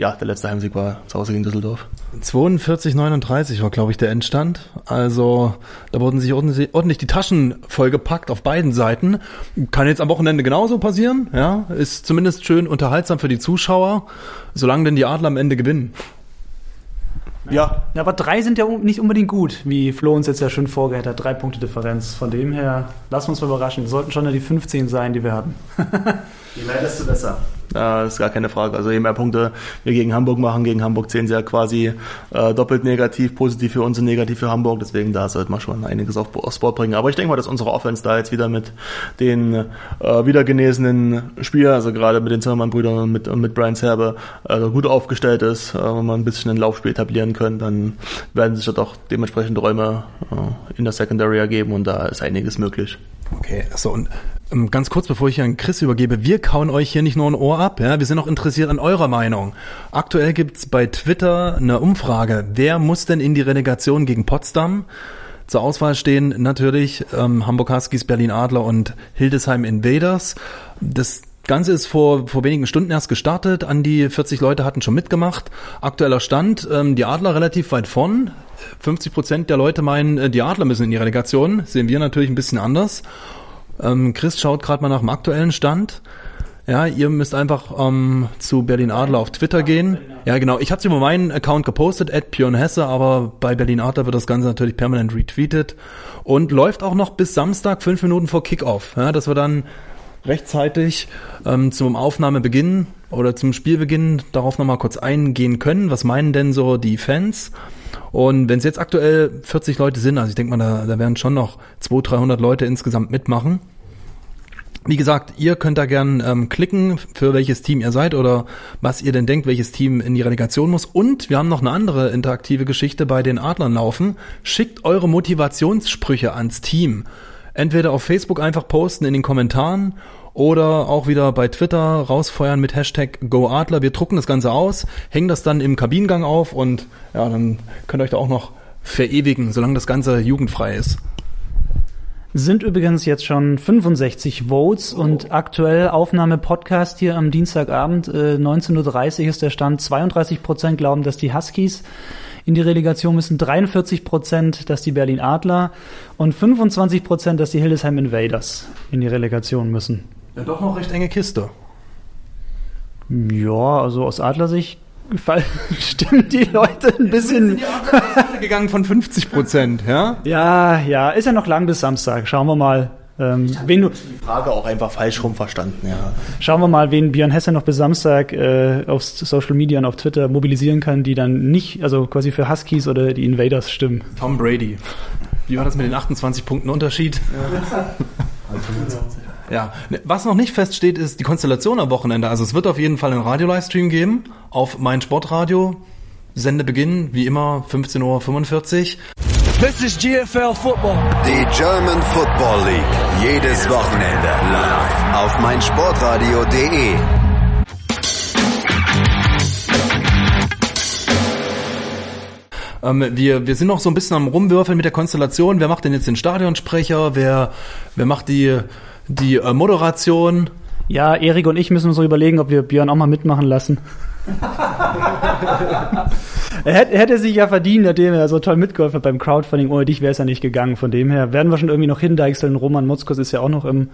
ja, der letzte Heimsieg war zu Hause gegen Düsseldorf. 42-39 war, glaube ich, der Endstand. Also da wurden sich ordentlich, ordentlich die Taschen vollgepackt auf beiden Seiten. Kann jetzt am Wochenende genauso passieren. Ja, ist zumindest schön unterhaltsam für die Zuschauer, solange denn die Adler am Ende gewinnen. Ja, Ja, aber drei sind ja nicht unbedingt gut, wie Flo uns jetzt ja schon vorgehört hat. Drei Punkte Differenz. Von dem her, lassen wir uns mal überraschen. Wir sollten schon die 15 sein, die wir hatten. Je mehr, desto besser. Das ist gar keine Frage. Also je mehr Punkte wir gegen Hamburg machen, gegen Hamburg zählen sie ja quasi äh, doppelt negativ, positiv für uns und negativ für Hamburg. Deswegen da sollte man schon einiges auf, aufs Board bringen. Aber ich denke mal, dass unsere Offense da jetzt wieder mit den äh, wieder genesenen Spielern, also gerade mit den Zimmermann-Brüdern und mit, mit Brian Serbe, äh, gut aufgestellt ist. Äh, wenn wir ein bisschen ein Laufspiel etablieren können, dann werden sich dort auch dementsprechend Räume äh, in der Secondary ergeben und da ist einiges möglich. Okay, so und ganz kurz, bevor ich an Chris übergebe, wir kauen euch hier nicht nur ein Ohr ab, ja, wir sind auch interessiert an eurer Meinung. Aktuell gibt's bei Twitter eine Umfrage, wer muss denn in die Relegation gegen Potsdam? Zur Auswahl stehen natürlich ähm, Hamburg Huskies, Berlin Adler und Hildesheim Invaders. Das Ganze ist vor, vor wenigen Stunden erst gestartet. An die 40 Leute hatten schon mitgemacht. Aktueller Stand, ähm, die Adler relativ weit vorn. 50 Prozent der Leute meinen, äh, die Adler müssen in die Relegation. Sehen wir natürlich ein bisschen anders. Ähm, Chris schaut gerade mal nach dem aktuellen Stand. Ja, ihr müsst einfach ähm, zu Berlin Adler auf Twitter gehen. Ja, genau. Ich hatte über meinen Account gepostet, at Hesse, aber bei Berlin Adler wird das Ganze natürlich permanent retweetet und läuft auch noch bis Samstag, fünf Minuten vor Kickoff. Ja, dass wir dann rechtzeitig ähm, zum Aufnahmebeginn oder zum Spielbeginn darauf nochmal kurz eingehen können. Was meinen denn so die Fans? Und wenn es jetzt aktuell 40 Leute sind, also ich denke mal, da, da werden schon noch 200, 300 Leute insgesamt mitmachen. Wie gesagt, ihr könnt da gern ähm, klicken, für welches Team ihr seid oder was ihr denn denkt, welches Team in die Relegation muss. Und wir haben noch eine andere interaktive Geschichte bei den Adlern laufen. Schickt eure Motivationssprüche ans Team. Entweder auf Facebook einfach posten in den Kommentaren oder auch wieder bei Twitter rausfeuern mit Hashtag GoAdler. Wir drucken das Ganze aus, hängen das dann im Kabinengang auf und ja, dann könnt ihr euch da auch noch verewigen, solange das Ganze jugendfrei ist. Sind übrigens jetzt schon 65 Votes und aktuell Aufnahme Podcast hier am Dienstagabend, äh, 19.30 Uhr ist der Stand. 32 Prozent glauben, dass die Huskies in die Relegation müssen, 43 Prozent, dass die Berlin Adler und 25 Prozent, dass die Hildesheim Invaders in die Relegation müssen. Ja, doch noch recht enge Kiste. Ja, also aus Adlersicht stimmen die Leute ein bisschen. gegangen von 50 Prozent, ja? Ja, ja, ist ja noch lang bis Samstag. Schauen wir mal. Ähm, wen du, Die Frage auch einfach falsch rum verstanden, ja. Schauen wir mal, wen Björn Hesse noch bis Samstag äh, auf Social Media und auf Twitter mobilisieren kann, die dann nicht, also quasi für Huskies oder die Invaders stimmen. Tom Brady. Wie war das mit den 28 Punkten Unterschied? Ja, ne, was noch nicht feststeht, ist die Konstellation am Wochenende. Also es wird auf jeden Fall einen Radio-Livestream geben auf mein Sportradio. Sendebeginn, wie immer, 15.45 Uhr. This is GFL Football. Die German Football League. Jedes Wochenende live auf meinsportradio.de. Ähm, wir, wir sind noch so ein bisschen am Rumwürfeln mit der Konstellation. Wer macht denn jetzt den Stadionsprecher? Wer, wer macht die, die äh, Moderation? Ja, Erik und ich müssen uns so überlegen, ob wir Björn auch mal mitmachen lassen. er hätte, hätte sich ja verdient, nachdem er so toll mitgeholfen hat beim Crowdfunding. Ohne dich wäre es ja nicht gegangen. Von dem her werden wir schon irgendwie noch hindeichseln. Roman Motzkos ist ja auch noch im,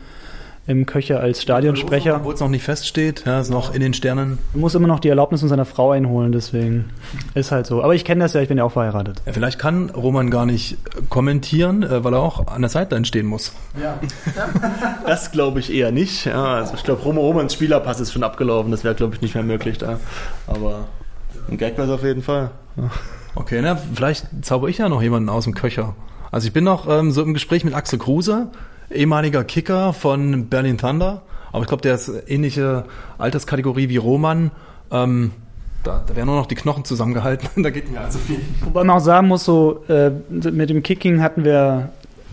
im Köcher als Stadionsprecher. Obwohl es noch nicht feststeht, ja, ist noch in den Sternen. Er muss immer noch die Erlaubnis von seiner Frau einholen, deswegen ist halt so. Aber ich kenne das ja, ich bin ja auch verheiratet. Ja, vielleicht kann Roman gar nicht kommentieren, äh, weil er auch an der Sideline stehen muss. Das glaube ich eher nicht. Ja, also ich glaube, Romo Romans Spielerpass ist schon abgelaufen. Das wäre, glaube ich, nicht mehr möglich da. Aber ein Gag wäre es auf jeden Fall. Ja. Okay, na, vielleicht zauber ich ja noch jemanden aus dem Köcher. Also ich bin noch ähm, so im Gespräch mit Axel Kruse, ehemaliger Kicker von Berlin Thunder. Aber ich glaube, der ist ähnliche Alterskategorie wie Roman. Ähm, da, da werden nur noch die Knochen zusammengehalten. da geht nicht allzu viel. Wobei man auch sagen muss, so äh, mit dem Kicking hatten wir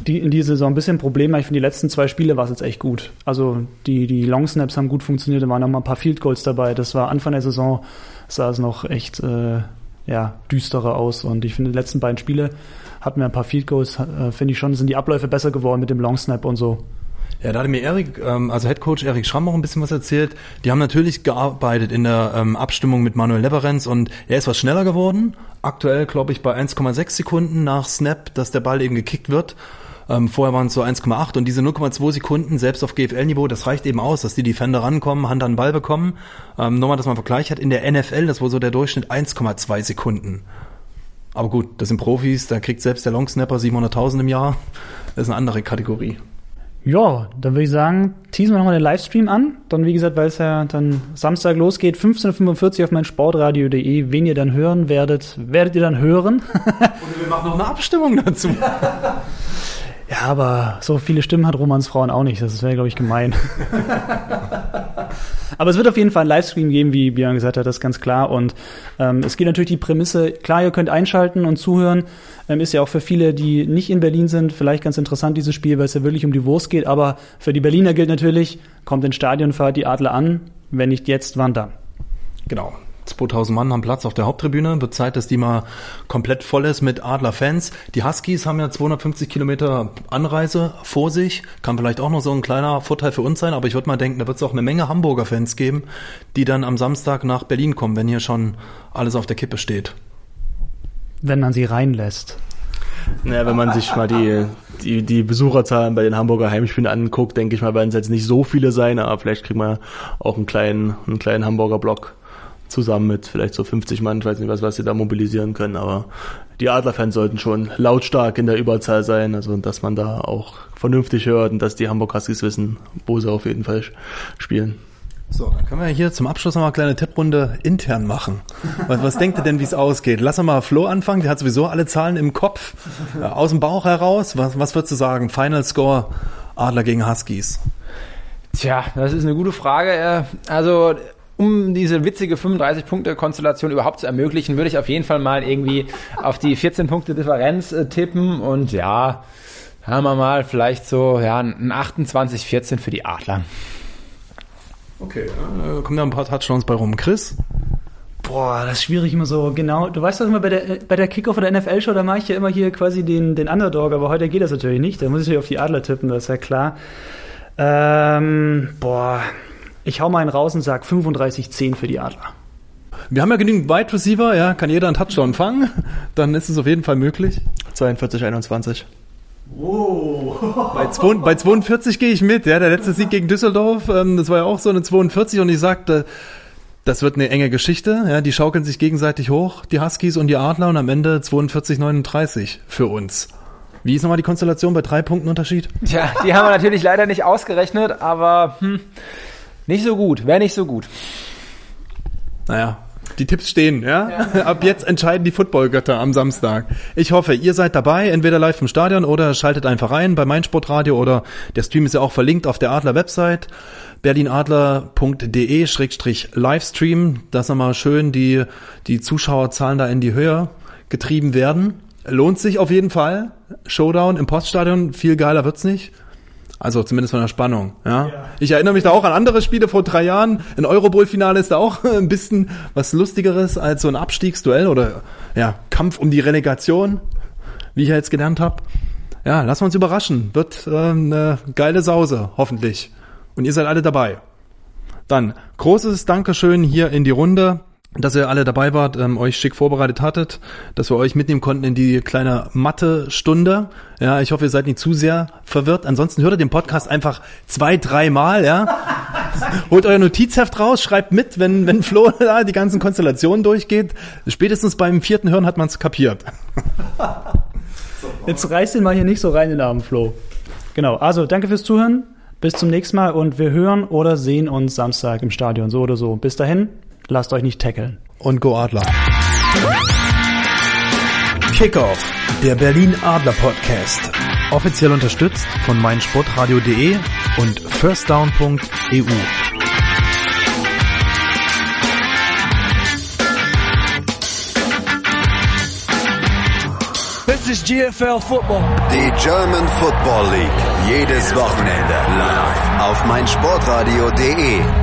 die, in dieser Saison ein bisschen Probleme. Ich finde, die letzten zwei Spiele war es jetzt echt gut. Also die, die Long Snaps haben gut funktioniert, da waren noch mal ein paar Field Goals dabei. Das war Anfang der Saison, sah es noch echt äh, ja, düsterer aus. Und ich finde, die letzten beiden Spiele hatten wir ein paar Field Goals, äh, finde ich schon, sind die Abläufe besser geworden mit dem Long Snap und so. Ja, da hatte mir Erik, ähm, also Head Coach Erik Schramm auch ein bisschen was erzählt. Die haben natürlich gearbeitet in der ähm, Abstimmung mit Manuel Leverenz und er ist was schneller geworden. Aktuell, glaube ich, bei 1,6 Sekunden nach Snap, dass der Ball eben gekickt wird. Ähm, vorher waren es so 1,8 und diese 0,2 Sekunden, selbst auf GFL-Niveau, das reicht eben aus, dass die Defender rankommen, Hand an den Ball bekommen. Ähm, nochmal, dass man einen Vergleich hat, in der NFL, das war so der Durchschnitt 1,2 Sekunden. Aber gut, das sind Profis, da kriegt selbst der Longsnapper 700.000 im Jahr. Das ist eine andere Kategorie. Ja, dann würde ich sagen, teasen wir nochmal den Livestream an. Dann, wie gesagt, weil es ja dann Samstag losgeht, 15.45 Uhr auf mein Sportradio.de. Wen ihr dann hören werdet, werdet ihr dann hören. Und wir machen noch eine Abstimmung dazu. ja, aber so viele Stimmen hat Romans Frauen auch nicht. Das wäre, glaube ich, gemein. Aber es wird auf jeden Fall einen Livestream geben, wie Björn gesagt hat, das ist ganz klar. Und ähm, es geht natürlich die Prämisse, klar, ihr könnt einschalten und zuhören. Ähm, ist ja auch für viele, die nicht in Berlin sind, vielleicht ganz interessant, dieses Spiel, weil es ja wirklich um die Wurst geht. Aber für die Berliner gilt natürlich, kommt ins Stadion, fahrt die Adler an. Wenn nicht jetzt, wann dann? Genau. 2000 Mann haben Platz auf der Haupttribüne. Wird Zeit, dass die mal komplett voll ist mit Adler-Fans. Die Huskies haben ja 250 Kilometer Anreise vor sich. Kann vielleicht auch noch so ein kleiner Vorteil für uns sein, aber ich würde mal denken, da wird es auch eine Menge Hamburger-Fans geben, die dann am Samstag nach Berlin kommen, wenn hier schon alles auf der Kippe steht. Wenn man sie reinlässt. Naja, wenn man sich mal die, die, die Besucherzahlen bei den Hamburger Heimspielen anguckt, denke ich mal, werden es jetzt nicht so viele sein, aber vielleicht kriegen wir auch einen kleinen, einen kleinen Hamburger Block zusammen mit vielleicht so 50 Mann, ich weiß nicht was, was sie da mobilisieren können, aber die Adlerfans sollten schon lautstark in der Überzahl sein, also dass man da auch vernünftig hört und dass die Hamburg Huskies wissen, wo sie auf jeden Fall spielen. So, dann können wir hier zum Abschluss noch mal eine kleine Tipprunde intern machen. Was, was denkt ihr denn, wie es ausgeht? Lass mal Flo anfangen, der hat sowieso alle Zahlen im Kopf. Äh, aus dem Bauch heraus, was, was würdest du sagen? Final Score Adler gegen Huskies. Tja, das ist eine gute Frage. Äh, also um diese witzige 35-Punkte-Konstellation überhaupt zu ermöglichen, würde ich auf jeden Fall mal irgendwie auf die 14 Punkte Differenz äh, tippen und ja, haben wir mal vielleicht so ja, ein 28-14 für die Adler. Okay, äh, kommen da ein paar Touchdowns bei rum. Chris? Boah, das ist schwierig immer so. Genau, du weißt doch immer bei der, bei der Kickoff oder NFL-Show, da mache ich ja immer hier quasi den, den Underdog, aber heute geht das natürlich nicht. Da muss ich natürlich auf die Adler tippen, das ist ja klar. Ähm, boah, ich hau mal einen raus und sag 35-10 für die Adler. Wir haben ja genügend Wide Receiver, ja, kann jeder einen Touchdown fangen, dann ist es auf jeden Fall möglich. 42, 21. Oh. Bei, bei 42 gehe ich mit, ja, der letzte Sieg gegen Düsseldorf, ähm, das war ja auch so eine 42 und ich sagte, das wird eine enge Geschichte, ja, die schaukeln sich gegenseitig hoch, die Huskies und die Adler und am Ende 42, 39 für uns. Wie ist nochmal die Konstellation bei drei Punkten Unterschied? Tja, die haben wir natürlich leider nicht ausgerechnet, aber hm, nicht so gut, wäre nicht so gut. Naja, die Tipps stehen, ja? ja. Ab jetzt entscheiden die Footballgötter am Samstag. Ich hoffe, ihr seid dabei, entweder live im Stadion oder schaltet einfach rein bei meinsportradio oder der Stream ist ja auch verlinkt auf der Adler Website berlinadler.de-livestream, dass nochmal schön die, die Zuschauerzahlen da in die Höhe getrieben werden. Lohnt sich auf jeden Fall. Showdown im Poststadion, viel geiler wird's nicht. Also zumindest von der Spannung. Ja? ja. Ich erinnere mich da auch an andere Spiele vor drei Jahren. Ein Eurobowl-Finale ist da auch ein bisschen was Lustigeres als so ein Abstiegsduell oder ja, Kampf um die Relegation, wie ich ja jetzt gelernt habe. Ja, lassen wir uns überraschen. Wird äh, eine geile Sause, hoffentlich. Und ihr seid alle dabei. Dann großes Dankeschön hier in die Runde dass ihr alle dabei wart, ähm, euch schick vorbereitet hattet, dass wir euch mitnehmen konnten in die kleine Mathe-Stunde. Ja, ich hoffe, ihr seid nicht zu sehr verwirrt. Ansonsten hört ihr den Podcast einfach zwei, dreimal, ja. Holt euer Notizheft raus, schreibt mit, wenn, wenn Flo da die ganzen Konstellationen durchgeht. Spätestens beim vierten Hören hat man es kapiert. Jetzt reißt den mal hier nicht so rein in den Arm, Flo. Genau, also danke fürs Zuhören. Bis zum nächsten Mal und wir hören oder sehen uns Samstag im Stadion, so oder so. Bis dahin, Lasst euch nicht tackeln. Und Go Adler. Kickoff, der Berlin Adler Podcast. Offiziell unterstützt von meinsportradio.de und firstdown.eu. This is GFL Football. Die German Football League. Jedes Wochenende live auf meinsportradio.de.